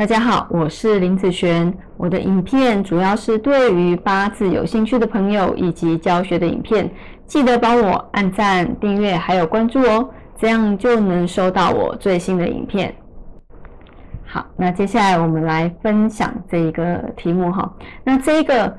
大家好，我是林子璇。我的影片主要是对于八字有兴趣的朋友以及教学的影片，记得帮我按赞、订阅还有关注哦，这样就能收到我最新的影片。好，那接下来我们来分享这一个题目哈。那这一个。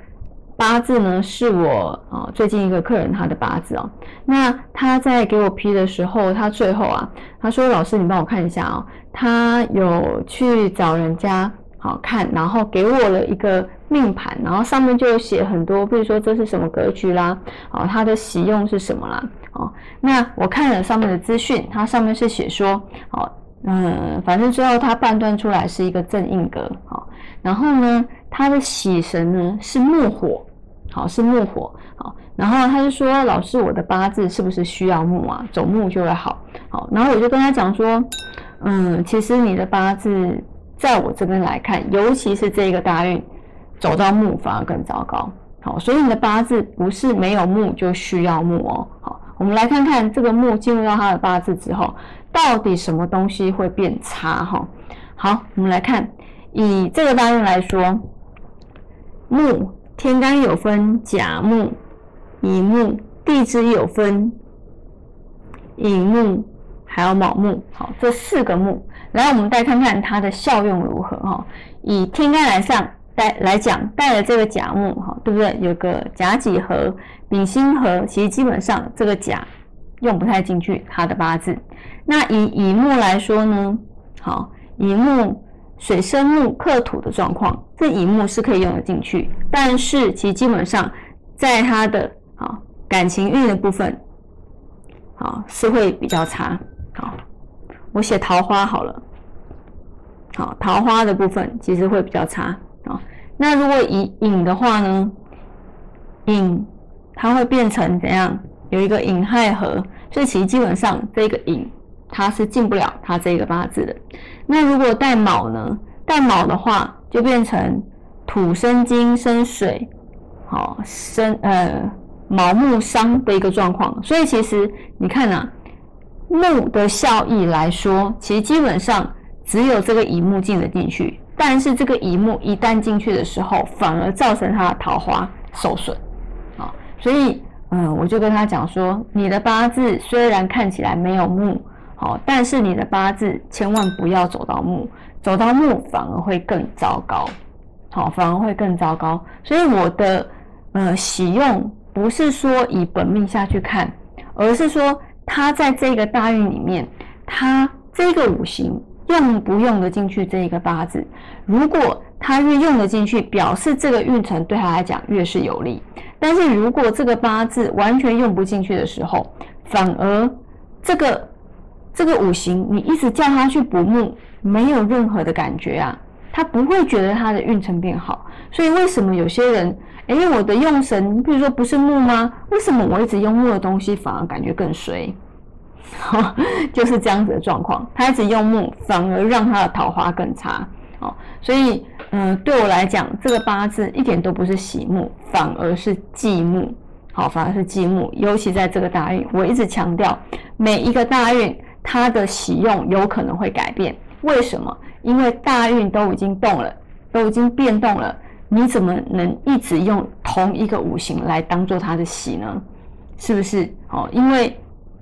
八字呢是我啊最近一个客人他的八字哦，那他在给我批的时候，他最后啊他说老师你帮我看一下啊，他有去找人家好看，然后给我了一个命盘，然后上面就写很多，比如说这是什么格局啦，哦他的喜用是什么啦，哦那我看了上面的资讯，它上面是写说哦嗯反正最后他判断出来是一个正印格好，然后呢他的喜神呢是木火。好是木火，好，然后他就说：“老师，我的八字是不是需要木啊？走木就会好。”好，然后我就跟他讲说：“嗯，其实你的八字在我这边来看，尤其是这个大运走到木反而更糟糕。好，所以你的八字不是没有木就需要木哦。好，我们来看看这个木进入到他的八字之后，到底什么东西会变差？哈，好，我们来看以这个大运来说，木。天干有分甲木、乙木，地支有分乙木，还有卯木。好，这四个木，来我们再看看它的效用如何哈。以天干来上带来讲，带了这个甲木哈，对不对？有个甲己合、丙辛合，其实基本上这个甲用不太进去它的八字。那以乙木来说呢，好，乙木。水生木克土的状况，这乙木是可以用得进去，但是其基本上在他的啊感情运的部分，啊是会比较差。好，我写桃花好了。好，桃花的部分其实会比较差啊。那如果乙寅的话呢，寅它会变成怎样？有一个寅亥合，所以其实基本上这个寅。它是进不了它这个八字的。那如果带卯呢？带卯的话，就变成土生金生水，好生呃卯木伤的一个状况。所以其实你看呐，木的效益来说，其实基本上只有这个乙木进得进去。但是这个乙木一旦进去的时候，反而造成他的桃花受损。啊，所以嗯，我就跟他讲说，你的八字虽然看起来没有木。好，但是你的八字千万不要走到木，走到木反而会更糟糕。好，反而会更糟糕。所以我的呃喜用不是说以本命下去看，而是说他在这个大运里面，他这个五行用不用得进去这一个八字。如果他越用得进去，表示这个运程对他来讲越是有利。但是如果这个八字完全用不进去的时候，反而这个。这个五行，你一直叫他去补木，没有任何的感觉啊，他不会觉得他的运程变好。所以为什么有些人，哎，我的用神，比如说不是木吗？为什么我一直用木的东西，反而感觉更衰？就是这样子的状况，他一直用木，反而让他的桃花更差。哦，所以，嗯，对我来讲，这个八字一点都不是喜木，反而是忌木。好，反而是忌木，尤其在这个大运，我一直强调，每一个大运。它的喜用有可能会改变，为什么？因为大运都已经动了，都已经变动了，你怎么能一直用同一个五行来当做它的喜呢？是不是？哦，因为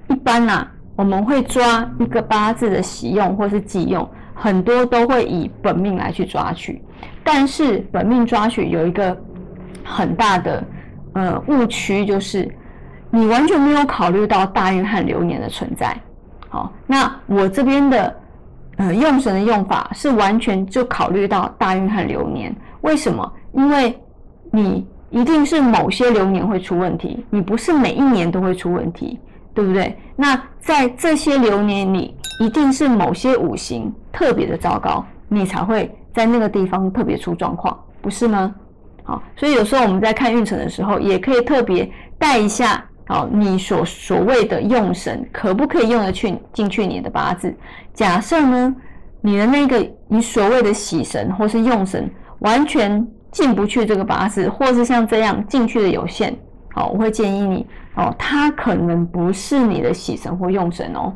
一般呐，我们会抓一个八字的喜用或是忌用，很多都会以本命来去抓取，但是本命抓取有一个很大的呃误区，就是你完全没有考虑到大运和流年的存在。好，那我这边的呃用神的用法是完全就考虑到大运和流年。为什么？因为你一定是某些流年会出问题，你不是每一年都会出问题，对不对？那在这些流年里，一定是某些五行特别的糟糕，你才会在那个地方特别出状况，不是吗？好，所以有时候我们在看运程的时候，也可以特别带一下。好，你所所谓的用神可不可以用得去进去你的八字？假设呢，你的那个你所谓的喜神或是用神完全进不去这个八字，或是像这样进去的有限，好，我会建议你哦，他可能不是你的喜神或用神哦。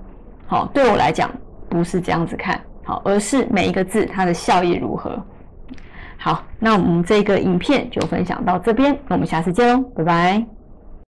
好，对我来讲不是这样子看。好，而是每一个字它的效益如何。好，那我们这个影片就分享到这边，那我们下次见喽，拜拜。